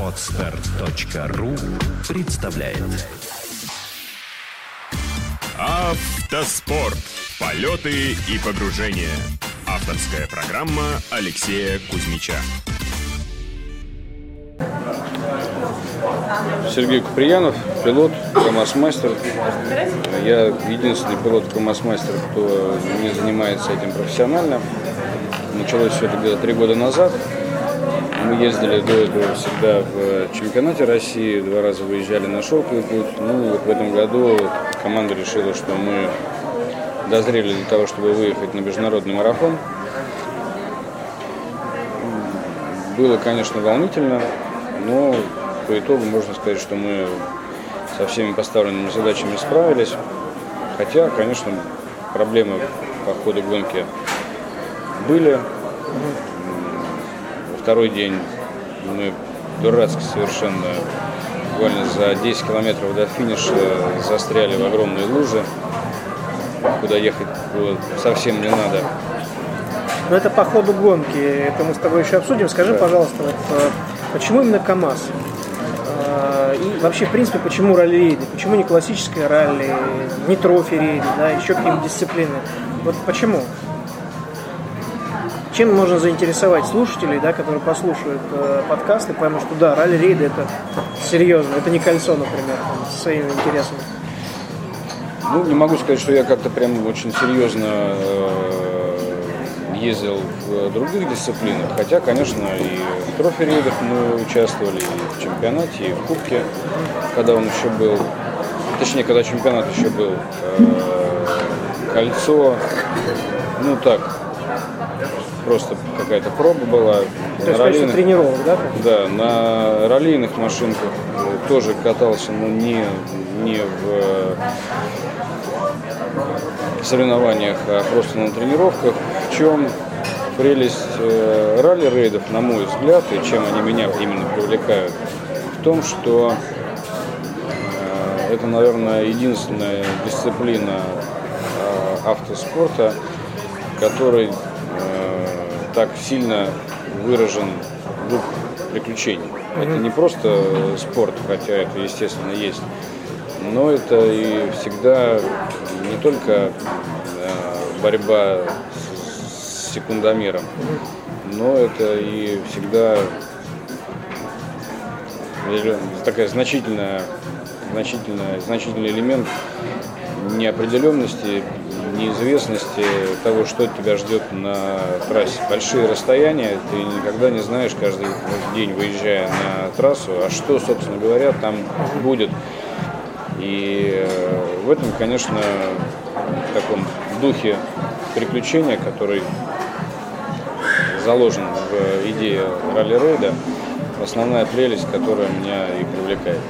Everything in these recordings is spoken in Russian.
Отстар.ру представляет Автоспорт. Полеты и погружения. Авторская программа Алексея Кузьмича. Сергей Куприянов, пилот, КАМАЗ-мастер. Я единственный пилот КАМАЗ-мастер, кто не занимается этим профессионально. Началось все это где-то три года назад. Мы ездили до этого всегда в чемпионате России, два раза выезжали на шелковый путь. Ну вот в этом году команда решила, что мы дозрели для того, чтобы выехать на международный марафон. Было, конечно, волнительно, но по итогу можно сказать, что мы со всеми поставленными задачами справились. Хотя, конечно, проблемы по ходу гонки были. Второй день мы дурацки совершенно буквально за 10 километров до финиша застряли в огромные лужи, куда ехать было совсем не надо. Но это по ходу гонки, это мы с тобой еще обсудим. Скажи, Да. пожалуйста, вот, э, почему именно КАМАЗ? Э, И вообще, в принципе, почему ралли-рейды? Почему не классическое ралли, не трофи-рейды, да, еще какие-нибудь дисциплины? Вот почему? Чем можно заинтересовать слушателей, да, которые послушают э, подкаст и поймут, что да, ралли-рейды это серьезно, это не кольцо, например, там, со своими интересами. Ну, не могу сказать, что я как-то прям очень серьезно э, ездил в других дисциплинах. Хотя, конечно, и в трофи-рейдах мы участвовали, и в чемпионате, и в кубке, когда он еще был. Точнее, когда чемпионат еще был. Э, кольцо, ну так, просто какая-то проба была. То На раллийных- тренировок, да? да, на раллийных машинках тоже катался, но не, не в э, соревнованиях, а просто на тренировках. В чем прелесть э, ралли-рейдов, на мой взгляд, и чем они меня именно привлекают? В том, что э, это, наверное, единственная дисциплина автоспорта, который так сильно выражен дух приключений. Это не просто спорт, хотя это, естественно, есть, но это и всегда не только э, борьба с, секундомером, но это и всегда такая значительная, значительная, значительный элемент неопределенности, неизвестности того, что тебя ждет на трассе. Большие расстояния, ты никогда не знаешь каждый день, выезжая на трассу, а что, собственно говоря, там будет. И э, в этом, конечно, в таком духе приключения, который заложен в идее ралли-рейда, основная прелесть, которая меня и привлекает.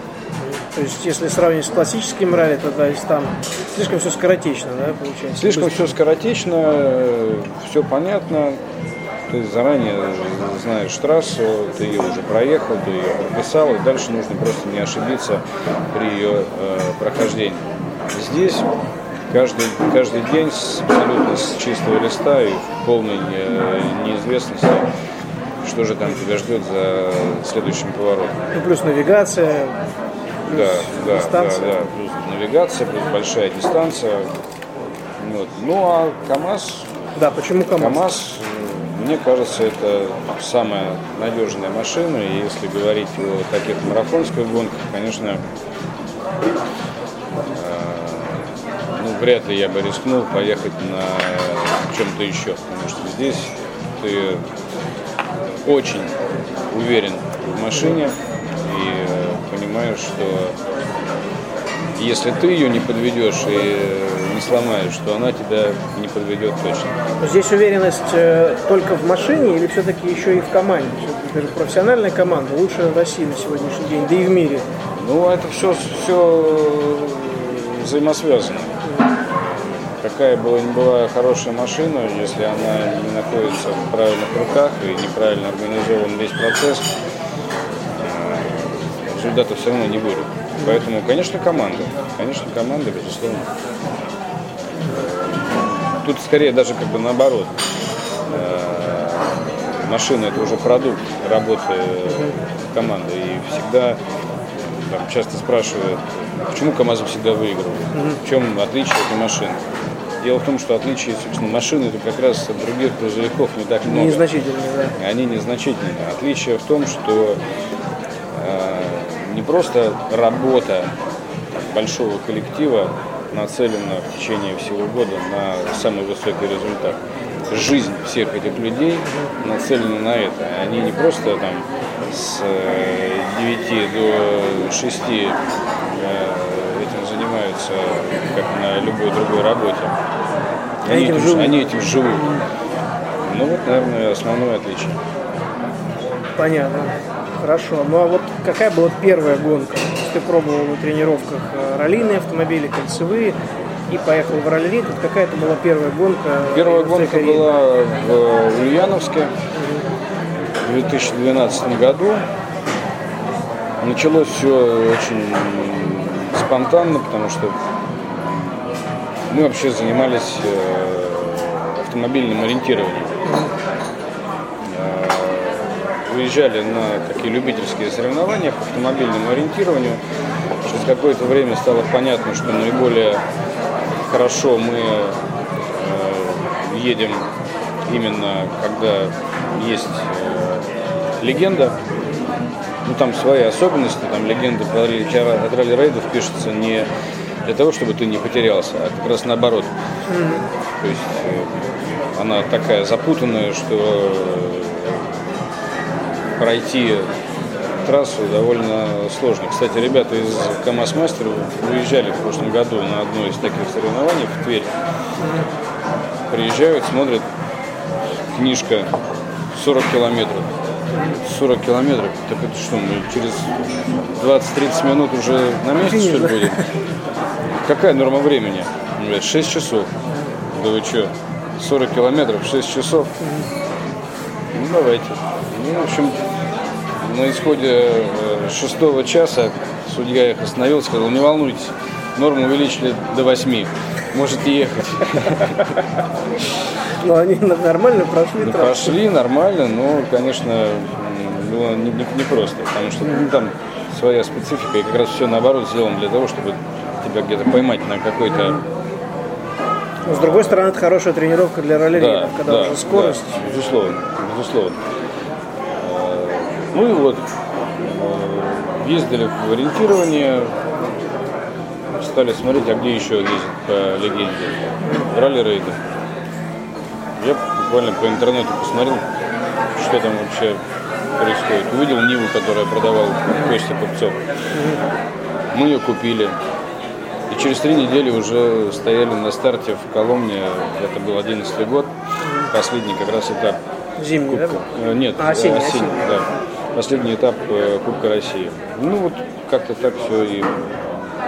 То есть, если сравнивать с классическим ралли, то, то есть там слишком все скоротечно, да, получается? Слишком Быстро. все скоротечно, все понятно. Ты заранее знаешь трассу, ты ее уже проехал, ты ее прописал, и дальше нужно просто не ошибиться при ее э, прохождении. Здесь каждый, каждый день с, абсолютно с чистого листа и в полной э, неизвестности, что же там тебя ждет за следующим поворотом. Ну, плюс навигация, плюс Да, да, да, дистанция. да. Плюс навигация, плюс большая дистанция. Вот. Ну а КАМАЗ Да, почему КАМАЗ? КАМАЗ, мне кажется, это самая надежная машина. И если говорить о таких марафонских гонках, конечно, э, ну, вряд ли я бы рискнул поехать на чем-то еще. Потому что здесь ты очень уверен в машине и понимаешь, что если ты ее не подведешь и не сломаешь, то она тебя не подведет точно. Но Здесь уверенность э, только в машине или все-таки еще и в команде? Это же профессиональная команда, лучшая в России на сегодняшний день, да и в мире. Ну, это все, все взаимосвязано. Какая бы ни была хорошая машина, если она не находится в правильных руках и неправильно организован весь процесс, результата все равно не будет. Поэтому, конечно, команда. Конечно, команда, безусловно. Тут скорее даже как бы наоборот. Э, машина это уже продукт работы команды. И всегда там, часто спрашивают, почему КАМАЗ всегда выигрывает, в чем отличие этой машины. Дело в том, что отличие, собственно, машины это как раз от других грузовиков не так много. Незначительные, да. Они незначительные. Отличие в том, что не просто работа большого коллектива нацелена в течение всего года на самый высокий результат. Жизнь всех этих людей нацелена на это. Они не просто там с 9 до 6 этим занимаются, как на любой другой работе. Они, этим этим, живут. они этим живут. Ну вот, наверное, основное отличие. Понятно. Хорошо. Ну а вот какая была первая гонка? Ты пробовал на тренировках э, раллийные автомобили, кольцевые и поехал в ралли-рейд. Вот какая это была первая гонка? Первая твоей гонка карьере? была в Ульяновске в 2012 году. Началось все очень спонтанно, потому что мы вообще занимались э, автомобильным ориентированием. Э, Выезжали на такие любительские соревнования по автомобильному ориентированию. Через какое-то время стало понятно, что наиболее хорошо мы э, едем именно когда есть э, легенда, ну там свои особенности, там легенда про ралли- от ралли рейдов пишется не для того, чтобы ты не потерялся, а как раз наоборот. То есть э, она такая запутанная, что пройти трассу довольно сложно. Кстати, ребята из КАМАЗ Мастер выезжали в прошлом году на одно из таких соревнований в Тверь. Приезжают, смотрят, книжка 40 километров. 40 километров, так это что, мы через 20-30 минут уже на месте, что ли, будем? Какая норма времени? Он говорит, 6 часов. Да вы что, 40 километров, 6 часов? Давайте. Ну, в общем, на исходе э, шестого часа судья их остановил, сказал, не волнуйтесь, норму увеличили до 8. Можете ехать. Ну они нормально прошли Ну, прошли нормально, но, конечно, было не, не- непросто, потому что ну, там своя специфика, и как раз все наоборот сделано для того, чтобы тебя где-то поймать на какой-то... Но с другой стороны, это хорошая тренировка для ралли Да, когда да, уже скорость. да, безусловно, безусловно. Ну и вот, э, ездили в ориентирование, стали смотреть, а где еще ездят по легенде. Ралли-рейды. Я буквально по интернету посмотрел, что там вообще происходит. Увидел Ниву, которая продавал Костя Купцов. Мы ее купили. И через три недели уже стояли на старте в Коломне. Это был 11 год. Последний как раз этап Зимний, да? Кубка. Э, Нет, А, осенний, э, осенний, осенний. да. Последний этап э, Кубка России. Ну вот как-то так все и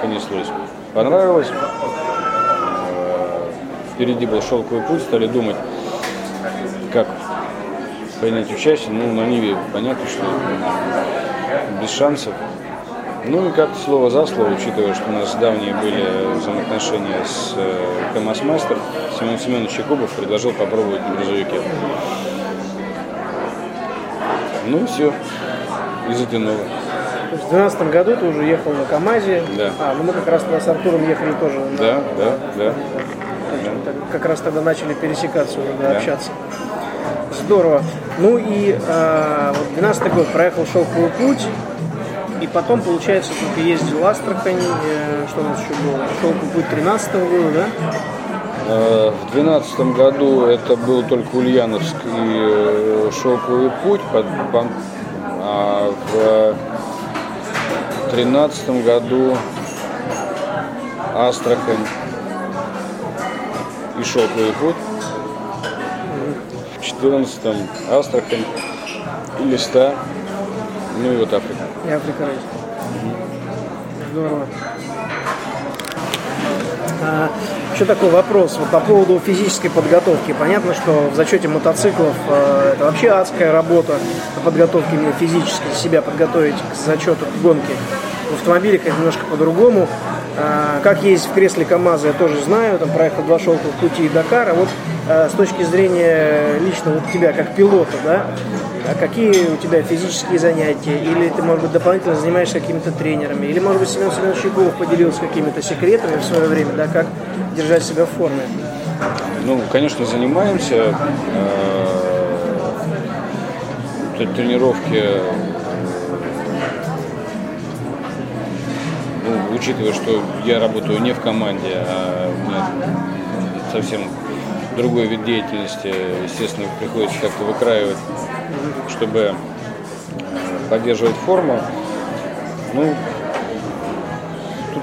понеслось. Понравилось. Впереди был шелковый путь, стали думать, как принять участие. Ну, на Ниве понятно, что без шансов. Ну и как-то слово за слово, учитывая, что у нас давние были взаимоотношения с э, КамАЗ Мастер, Семен Семенович Якубов предложил попробовать на грузовике. Ну и все. И затянуло. То есть в 2012 году ты уже ехал на КАМАЗе. Да. А, ну мы как раз с Артуром ехали тоже. на- Да, да, да. так- Как раз тогда начали пересекаться уже, да, Да. общаться. Здорово. Ну и а, вот 12 год проехал шелковый путь. И потом, получается, только ездил Астрахань. э, что у нас еще было? Шелковый путь 13 года, да? Э, В 2012 году это был только Ульяновск и э, Шелковый путь, а в 2013 году Астрахань и Шелковый путь. В 2014 Астрахань и Листа, ну и вот Африка. Африка Рейс. Здорово. А, еще такой вопрос вот по поводу физической подготовки. Понятно, что в зачете мотоциклов э, это вообще адская работа по подготовке физически себя подготовить к зачету к гонке. В автомобилях это немножко по-другому. А, Как ездить в кресле КАМАЗа, я тоже знаю, там проехал два шелковых пути и Дакар. А вот а, с точки зрения лично вот тебя как пилота, да, а какие у тебя физические занятия? Или ты, может быть, дополнительно занимаешься какими-то тренерами? Или, может быть, Семен Семенович Щеков поделился какими-то секретами в свое время, да, как держать себя в форме? Ну, конечно, занимаемся. Э, Тренировки, учитывая, что я работаю не в команде, а у меня совсем другой вид деятельности, естественно, приходится как-то выкраивать, чтобы э, поддерживать форму. Ну, тут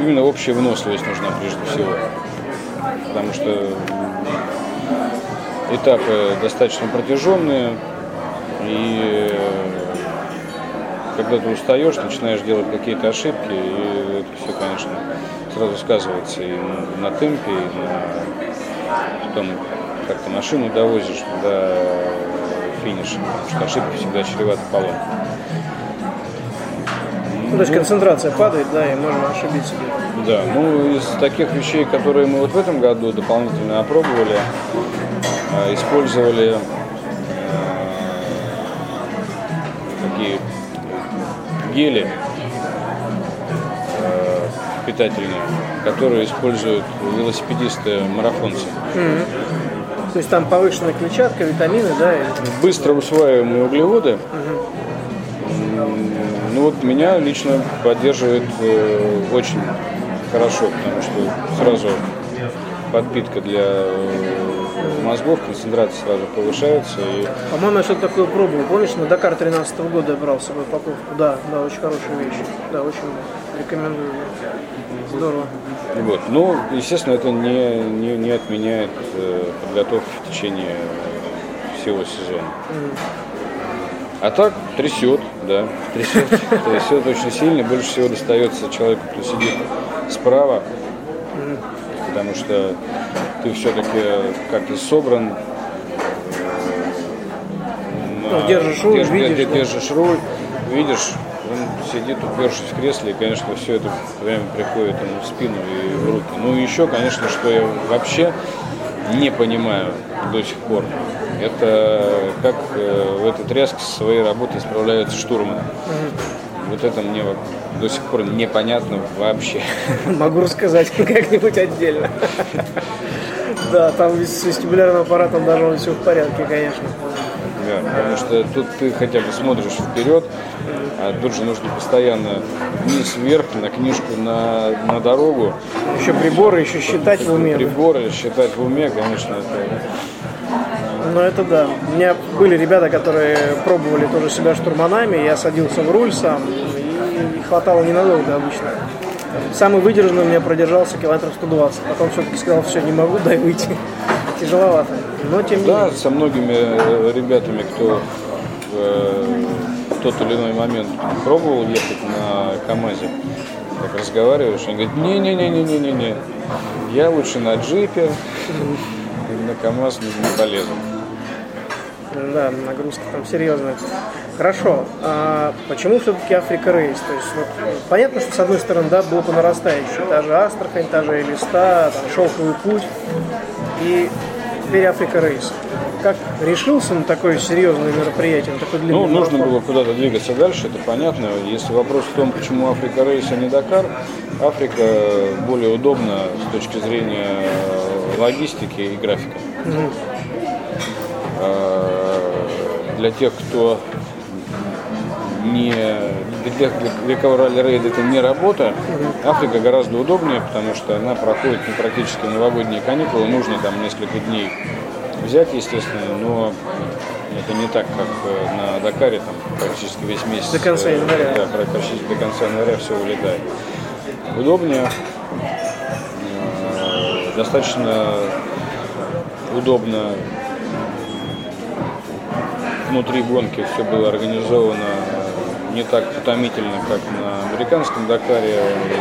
именно общая выносливость нужна прежде всего. Потому что этапы достаточно протяженные, и э, когда ты устаешь, начинаешь делать какие-то ошибки, и конечно, сразу сказывается и на, темпе, и на том, как ты машину довозишь до финиша, потому что ошибки всегда чреваты поломкой. Ну, то есть концентрация падает, да, и можно ошибиться. Да, ну из таких вещей, которые мы вот в этом году дополнительно опробовали, э, использовали э, такие гели питательные, которые используют велосипедисты-марафонцы. То есть там повышенная клетчатка, витамины, да, и Быстро усваиваемые углеводы. М, Ну вот меня лично поддерживает э, очень хорошо, потому что сразу подпитка для э, мозгов, концентрация сразу повышается. И По-моему, я что-то такое пробовал. Помнишь, на Дакар 13 года я брал с собой упаковку? Да, да, очень хорошая вещь. Да, очень рекомендую. Здорово. Вот. Ну, естественно, это не, не, не отменяет э, подготовки в течение всего сезона. А так трясет, да, трясет, трясет очень сильно. Больше всего достается человеку, кто сидит справа, потому что ты все-таки как-то собран, э, Ну, держишь руль, держ- видишь, де- да. держишь руль, видишь, он сидит, упершись в кресле, и, конечно, все это время приходит ему в спину и в руки. Ну еще, конечно, что я вообще не понимаю до сих пор, это как э, в этой тряске со своей работой справляются штурманы. Вот это мне вот до сих пор непонятно вообще. Могу рассказать как-нибудь отдельно. Да, там с вестибулярным аппаратом должно быть все в порядке, конечно. Да, потому что тут ты хотя бы смотришь вперед, а тут же нужно постоянно вниз-вверх, на книжку, на, на дорогу, Еще приборы, еще считать в уме. приборы, считать в уме, конечно, это Ну это да. У меня были ребята, которые пробовали тоже себя штурманами. Я садился в руль сам, и не хватало ненадолго обычно. Самый выдержанный у меня продержался километров 120. Потом все-таки сказал, все, не могу, дай выйти. Тяжеловато. Но тем не Да, менее. со многими э, ребятами, кто э, в тот или иной момент пробовал ехать на КАМАЗе, как разговариваешь, они говорят, не-не-не-не-не-не, я лучше на джипе, на КАМАЗ не, не полезу. Да, нагрузка там серьезная. Хорошо. А почему все-таки Африка Рейс? То есть, вот, понятно, что с одной стороны, да, было по нарастающей. Та же Астрахань, та же Элиста, там, Шелковый путь. И теперь Африка Рейс. Как решился на такое серьезное мероприятие, на такой длинный Ну, нужно марафон? было куда-то двигаться дальше, это понятно. Если вопрос в том, почему Африка Рейс, а не Дакар, Африка более удобна с точки зрения логистики и графика. Э, Для тех, кто не для тех, для- кого ралли-рейд это не работа, Африка гораздо удобнее, потому что она проходит ну, практически новогодние каникулы, нужно там несколько дней взять, естественно, но это не так, как э, на Дакаре, там практически весь месяц. До конца э, января. Да, пра- почти до конца января все улетает. Удобнее, э, достаточно удобно внутри гонки все было организовано не так утомительно, как на американском Дакаре.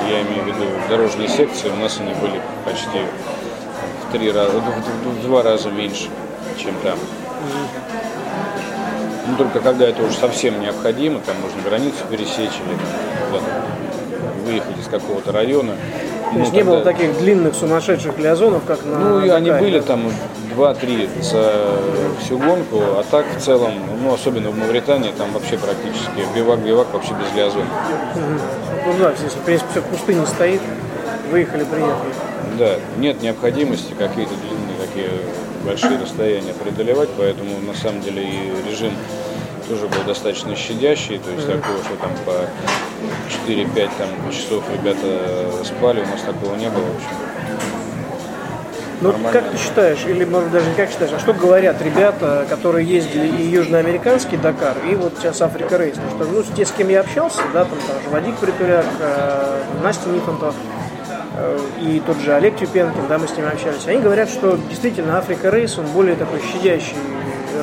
Я имею в виду дорожные секции. У нас они были почти в три раза, в, два раза меньше, чем там. Ну, только когда это уже совсем необходимо, там нужно границу пересечь или там выехать из какого-то района. То есть не было таких длинных сумасшедших лиазонов, как на Ну, и они были там 2-3 за всю гонку, а так в целом, ну, особенно в Мавритании, там вообще практически бивак-бивак вообще без лиазона. Ну да, здесь, в принципе, все в пустыне стоит. Выехали, приехали. Да, нет необходимости какие-то длинные такие большие расстояния преодолевать, поэтому на самом деле и режим тоже был достаточно щадящий, то есть такого, что там по 4-5 там, часов ребята спали, у нас такого не было, в общем. Ну, Нормально. как ты считаешь, или, может, даже не как считаешь, а что говорят ребята, которые ездили и южноамериканский Дакар, и вот сейчас Африка Рейс? Потому что, ну, те, с кем я общался, да, там тоже Вадик Притуляк, э, Настя Нифонтов, э, и тот же Олег Тюпенкин, да, мы с ними общались, они говорят, что действительно Африка Рейс, он более такой щадящий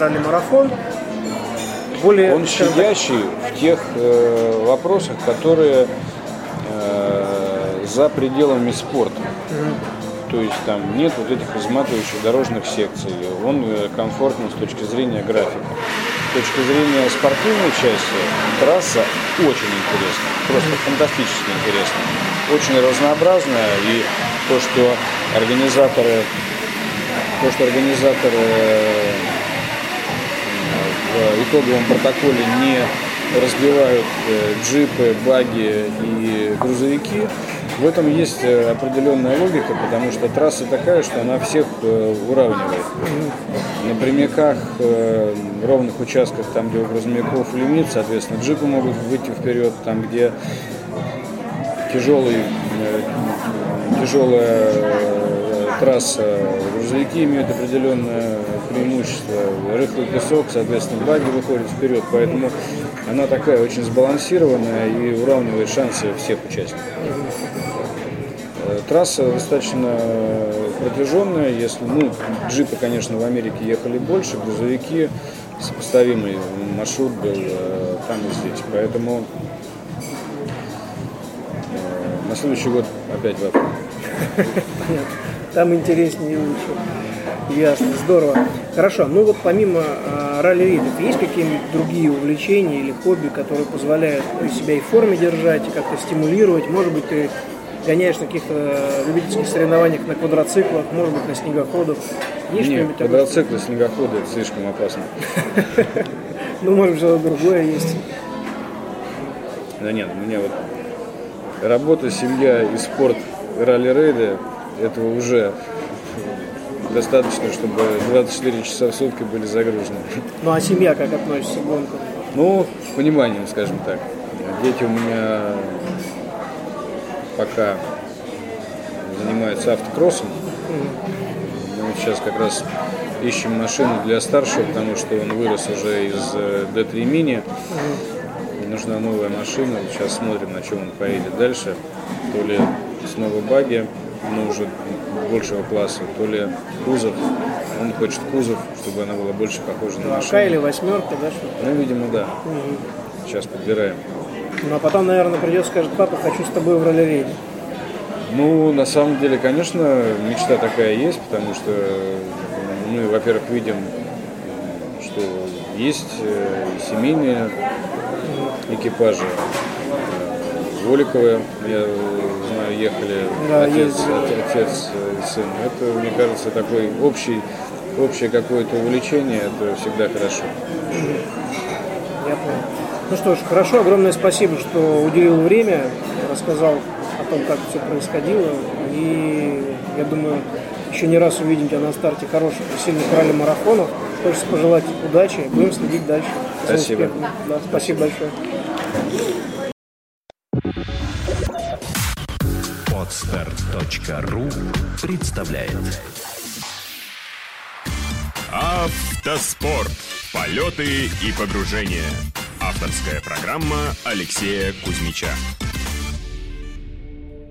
ралли-марафон, более... Он скажем так, щадящий в тех э, вопросах, которые э, за пределами спорта. То есть там нет вот этих изматывающих дорожных секций. Он э, комфортен с точки зрения графика. С точки зрения спортивной части трасса очень интересна. Просто фантастически интересна. Очень разнообразная. И то, что организаторы то, что организаторы э, в итоговом протоколе не разбивают э, джипы, баги и грузовики, в этом есть э, определенная логика, потому что трасса такая, что она всех э, уравнивает. На прямиках, э, ровных участках, там, где у грузовиков лимит, соответственно, джипы могут выйти вперед, там, где тяжелый, э, тяжелая э, трасса, грузовики имеют определенное преимущество. Рыхлый песок, соответственно, баги выходят вперед, поэтому она такая очень сбалансированная и уравнивает шансы всех участников. Э, Трасса достаточно протяженная, если, ну, джипы, конечно, в Америке ехали больше, грузовики, сопоставимый маршрут был э, там и здесь, поэтому э, на следующий год опять в. Там интереснее и лучше. Ясно, здорово. Хорошо, ну вот помимо э, ралли-рейдов, есть какие-нибудь другие увлечения или хобби, которые позволяют себя и в форме держать, и как-то стимулировать? Может быть, ты гоняешь на каких-то любительских соревнованиях на квадроциклах, может быть, на снегоходах? Есть Нет, квадроциклы, снегоходы это слишком опасно. Ну, может, что-то другое есть. Да нет, у меня вот работа, семья и спорт, ралли-рейды, этого уже достаточно, чтобы 24 часа в сутки были загружены. Ну, а семья как относится к гонкам? Ну, с пониманием, скажем так. Дети у меня пока занимаются автокроссом. Мы сейчас как раз ищем машину для старшего, потому что он вырос уже из э, D3 Mini. Нужна новая машина. Сейчас смотрим, на чем он поедет дальше. То ли снова баги, но уже большего класса, то ли кузов. Он хочет кузов, чтобы она была больше похожа на Лака или машину. восьмерка, да, Ну, видимо, да. Сейчас подбираем. Ну, а потом, наверное, придет, скажет, папа, хочу с тобой в ралли-рейде. Ну, на самом деле, конечно, мечта такая есть, потому что мы, во-первых, видим, что есть э, семейные экипажи. Э, Воликовы, я знаю, ехали Да, отец, от- отец и сын. Это, мне кажется, такой общий, общее какое-то увлечение, это всегда хорошо. Ну что ж, хорошо, огромное спасибо, что уделил время, рассказал о том, как все происходило. И я думаю, еще не раз увидим тебя на старте хороших и сильных ралли-марафонов. Хочется пожелать удачи, будем следить дальше. Спасибо. Да, спасибо большое. Отстар.ру представляет Автоспорт. Полеты и погружения. Авторская программа Алексея Кузьмича.